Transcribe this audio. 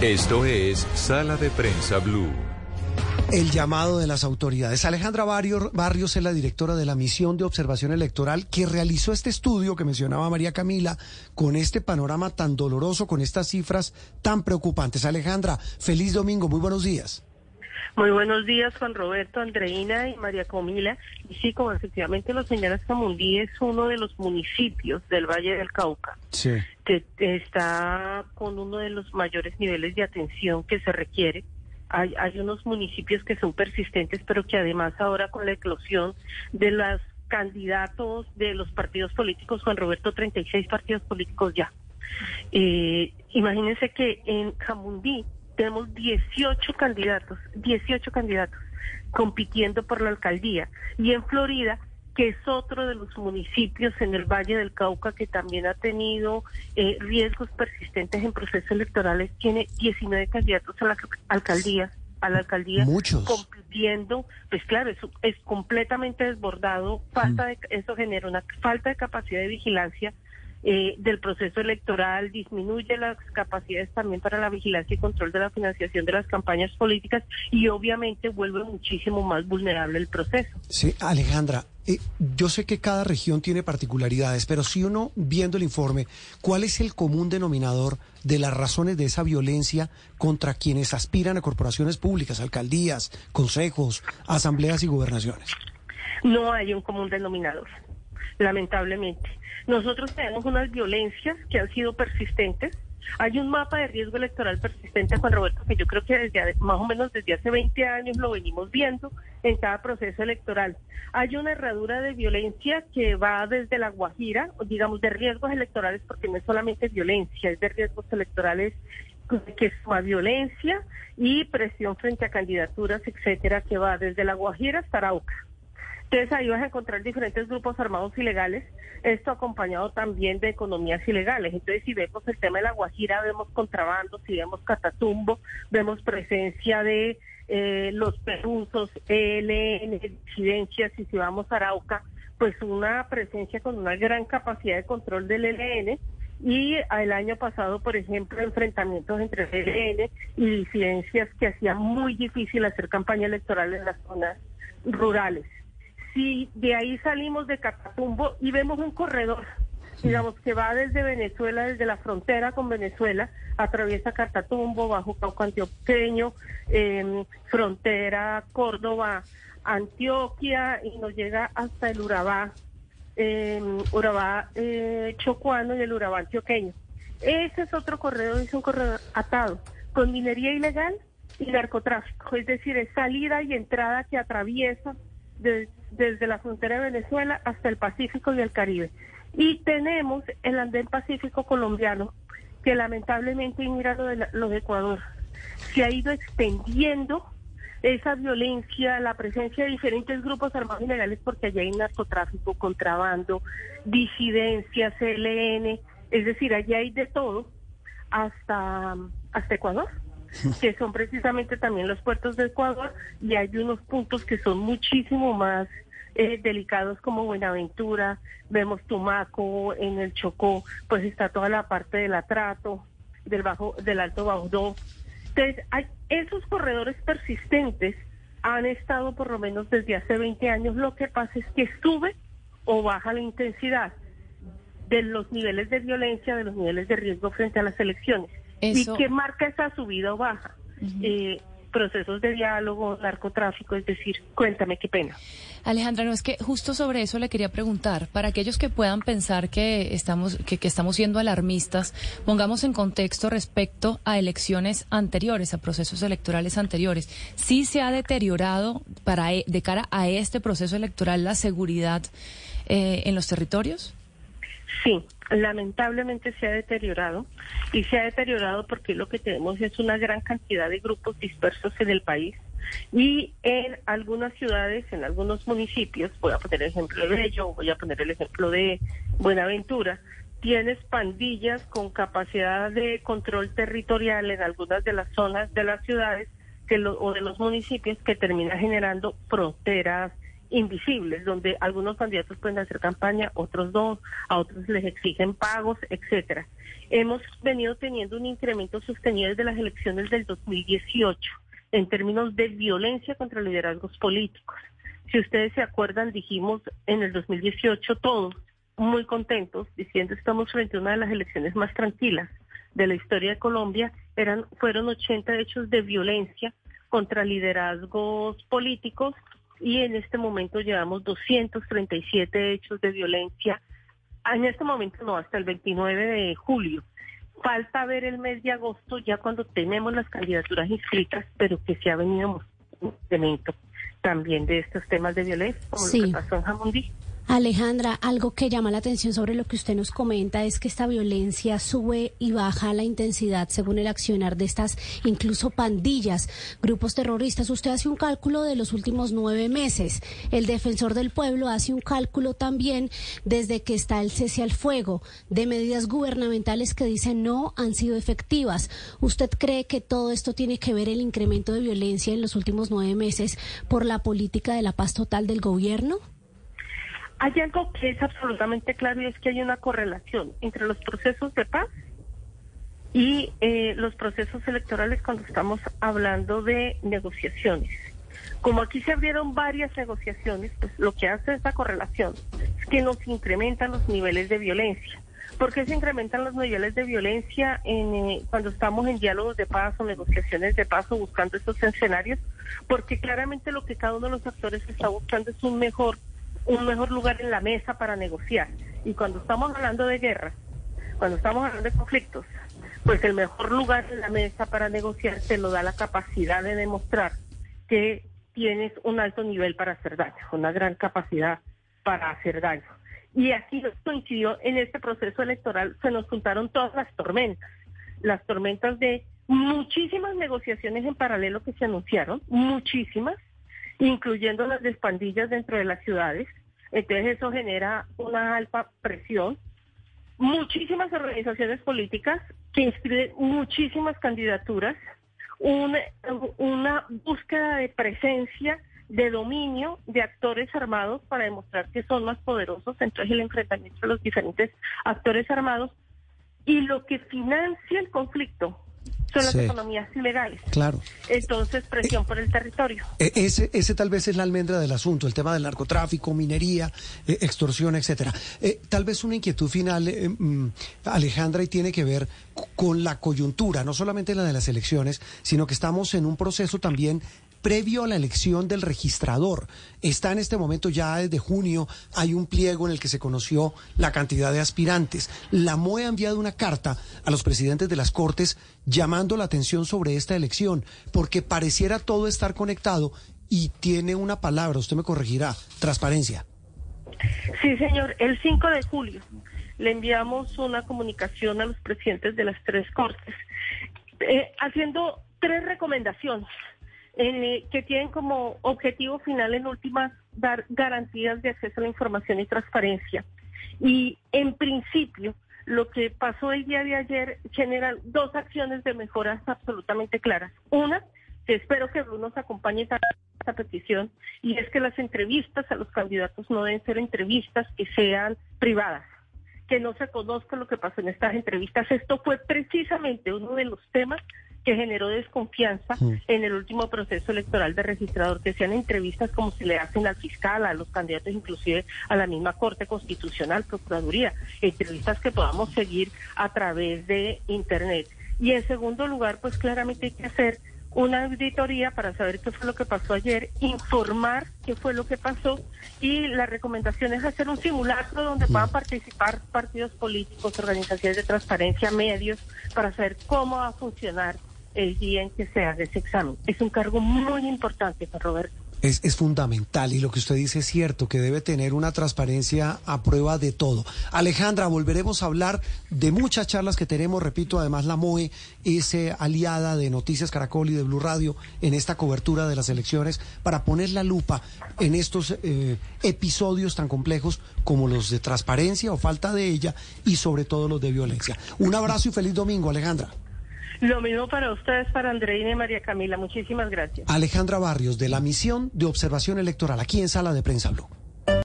Esto es Sala de Prensa Blue. El llamado de las autoridades. Alejandra Barrios es la directora de la misión de observación electoral que realizó este estudio que mencionaba María Camila con este panorama tan doloroso, con estas cifras tan preocupantes. Alejandra, feliz domingo, muy buenos días. Muy buenos días, Juan Roberto, Andreina y María Camila. Y sí, como efectivamente lo señala Camundí, es uno de los municipios del Valle del Cauca. Que está con uno de los mayores niveles de atención que se requiere hay, hay unos municipios que son persistentes, pero que además ahora con la eclosión de los candidatos de los partidos políticos, Juan Roberto, 36 partidos políticos ya. Eh, imagínense que en Jamundí tenemos 18 candidatos, 18 candidatos compitiendo por la alcaldía. Y en Florida que es otro de los municipios en el Valle del Cauca que también ha tenido eh, riesgos persistentes en procesos electorales, tiene 19 candidatos a la alcaldía, a la alcaldía Muchos. compitiendo, pues claro, eso es completamente desbordado, falta de, eso genera una falta de capacidad de vigilancia eh, del proceso electoral, disminuye las capacidades también para la vigilancia y control de la financiación de las campañas políticas y obviamente vuelve muchísimo más vulnerable el proceso. Sí, Alejandra, eh, yo sé que cada región tiene particularidades, pero si uno, viendo el informe, ¿cuál es el común denominador de las razones de esa violencia contra quienes aspiran a corporaciones públicas, alcaldías, consejos, asambleas y gobernaciones? No hay un común denominador, lamentablemente. Nosotros tenemos unas violencias que han sido persistentes. Hay un mapa de riesgo electoral persistente, Juan Roberto, que yo creo que desde más o menos desde hace 20 años lo venimos viendo en cada proceso electoral. Hay una herradura de violencia que va desde la Guajira, digamos, de riesgos electorales, porque no es solamente violencia, es de riesgos electorales que es violencia y presión frente a candidaturas, etcétera, que va desde la Guajira hasta Arauca. Entonces ahí vas a encontrar diferentes grupos armados ilegales, esto acompañado también de economías ilegales. Entonces si vemos el tema de la Guajira, vemos contrabando, si vemos Catatumbo, vemos presencia de eh, los perusos, ELN, disidencias, y si vamos a Arauca, pues una presencia con una gran capacidad de control del ELN. Y el año pasado, por ejemplo, enfrentamientos entre el ELN y disidencias que hacían muy difícil hacer campaña electoral en las zonas rurales si de ahí salimos de Catatumbo y vemos un corredor, digamos que va desde Venezuela, desde la frontera con Venezuela, atraviesa Catatumbo, Bajo Cauca Antioqueño, em, frontera Córdoba, Antioquia y nos llega hasta el Urabá, eh, Urabá eh, Chocuano y el Urabá Antioqueño. Ese es otro corredor, es un corredor atado con minería ilegal y narcotráfico, es decir, es salida y entrada que atraviesa desde la frontera de Venezuela hasta el Pacífico y el Caribe. Y tenemos el andén pacífico colombiano, que lamentablemente, mira lo de, lo de Ecuador, se ha ido extendiendo esa violencia, la presencia de diferentes grupos armados ilegales, porque allá hay narcotráfico, contrabando, disidencia, CLN, es decir, allá hay de todo, hasta, hasta Ecuador que son precisamente también los puertos de Ecuador, y hay unos puntos que son muchísimo más eh, delicados como Buenaventura, vemos Tumaco, en el Chocó, pues está toda la parte del atrato, del bajo, del Alto Baudó. Entonces, hay, esos corredores persistentes han estado por lo menos desde hace 20 años. Lo que pasa es que sube o baja la intensidad de los niveles de violencia, de los niveles de riesgo frente a las elecciones. ¿Y qué marca esa subida o baja? eh, procesos de diálogo, narcotráfico, es decir, cuéntame qué pena. Alejandra, no es que justo sobre eso le quería preguntar, para aquellos que puedan pensar que estamos, que, que estamos siendo alarmistas, pongamos en contexto respecto a elecciones anteriores, a procesos electorales anteriores. ¿Sí se ha deteriorado para, e, de cara a este proceso electoral la seguridad eh, en los territorios? Sí, lamentablemente se ha deteriorado y se ha deteriorado porque lo que tenemos es una gran cantidad de grupos dispersos en el país y en algunas ciudades, en algunos municipios, voy a poner el ejemplo de ello, voy a poner el ejemplo de Buenaventura, tienes pandillas con capacidad de control territorial en algunas de las zonas de las ciudades que o de los municipios que termina generando fronteras invisibles, donde algunos candidatos pueden hacer campaña, otros no, a otros les exigen pagos, etcétera. Hemos venido teniendo un incremento sostenido desde las elecciones del 2018 en términos de violencia contra liderazgos políticos. Si ustedes se acuerdan, dijimos en el 2018 todos muy contentos diciendo estamos frente a una de las elecciones más tranquilas de la historia de Colombia. Eran fueron 80 hechos de violencia contra liderazgos políticos y en este momento llevamos 237 hechos de violencia. En este momento no, hasta el 29 de julio. Falta ver el mes de agosto ya cuando tenemos las candidaturas inscritas, pero que se ha venido un incremento también de estos temas de violencia, como lo que pasó en Jamundí. Alejandra, algo que llama la atención sobre lo que usted nos comenta es que esta violencia sube y baja la intensidad según el accionar de estas incluso pandillas, grupos terroristas. Usted hace un cálculo de los últimos nueve meses. El defensor del pueblo hace un cálculo también desde que está el cese al fuego de medidas gubernamentales que dicen no han sido efectivas. ¿Usted cree que todo esto tiene que ver el incremento de violencia en los últimos nueve meses por la política de la paz total del gobierno? Hay algo que es absolutamente claro y es que hay una correlación entre los procesos de paz y eh, los procesos electorales cuando estamos hablando de negociaciones. Como aquí se abrieron varias negociaciones, pues lo que hace esta correlación es que nos incrementan los niveles de violencia. ¿Por qué se incrementan los niveles de violencia en, eh, cuando estamos en diálogos de paz o negociaciones de paz o buscando estos escenarios? Porque claramente lo que cada uno de los actores está buscando es un mejor un mejor lugar en la mesa para negociar. Y cuando estamos hablando de guerra, cuando estamos hablando de conflictos, pues el mejor lugar en la mesa para negociar te lo da la capacidad de demostrar que tienes un alto nivel para hacer daño, una gran capacidad para hacer daño. Y aquí coincidió en este proceso electoral, se nos juntaron todas las tormentas, las tormentas de muchísimas negociaciones en paralelo que se anunciaron, muchísimas, incluyendo las despandillas dentro de las ciudades. Entonces eso genera una alta presión. Muchísimas organizaciones políticas que inscriben muchísimas candidaturas, una, una búsqueda de presencia, de dominio de actores armados para demostrar que son más poderosos, entonces el enfrentamiento de los diferentes actores armados y lo que financia el conflicto son las economías ilegales. Claro. Entonces, presión por el territorio. E, ese, ese tal vez es la almendra del asunto, el tema del narcotráfico, minería, eh, extorsión, etcétera. Eh, tal vez una inquietud final, eh, mm, Alejandra, y tiene que ver con la coyuntura, no solamente la de las elecciones, sino que estamos en un proceso también previo a la elección del registrador. Está en este momento ya desde junio, hay un pliego en el que se conoció la cantidad de aspirantes. La MOE ha enviado una carta a los presidentes de las Cortes llamando la atención sobre esta elección, porque pareciera todo estar conectado y tiene una palabra, usted me corregirá, transparencia. Sí, señor, el 5 de julio le enviamos una comunicación a los presidentes de las tres Cortes, eh, haciendo tres recomendaciones eh, que tienen como objetivo final en últimas dar garantías de acceso a la información y transparencia. Y en principio, lo que pasó el día de ayer genera dos acciones de mejoras absolutamente claras. Una, que espero que Bruno nos acompañe a esta petición, y es que las entrevistas a los candidatos no deben ser entrevistas que sean privadas que no se conozca lo que pasó en estas entrevistas. Esto fue precisamente uno de los temas que generó desconfianza en el último proceso electoral de registrador, que sean entrevistas como se le hacen al fiscal, a los candidatos, inclusive a la misma Corte Constitucional, Procuraduría, entrevistas que podamos seguir a través de Internet. Y en segundo lugar, pues claramente hay que hacer una auditoría para saber qué fue lo que pasó ayer, informar qué fue lo que pasó y la recomendación es hacer un simulacro donde puedan participar partidos políticos, organizaciones de transparencia, medios, para saber cómo va a funcionar el día en que se haga ese examen. Es un cargo muy importante para Roberto. Es, es, fundamental y lo que usted dice es cierto, que debe tener una transparencia a prueba de todo. Alejandra, volveremos a hablar de muchas charlas que tenemos, repito, además la MOE es eh, aliada de Noticias Caracol y de Blue Radio en esta cobertura de las elecciones para poner la lupa en estos eh, episodios tan complejos como los de transparencia o falta de ella y sobre todo los de violencia. Un abrazo y feliz domingo, Alejandra. Lo mismo para ustedes, para Andreina y María Camila. Muchísimas gracias. Alejandra Barrios, de la misión de observación electoral, aquí en Sala de Prensa Blue.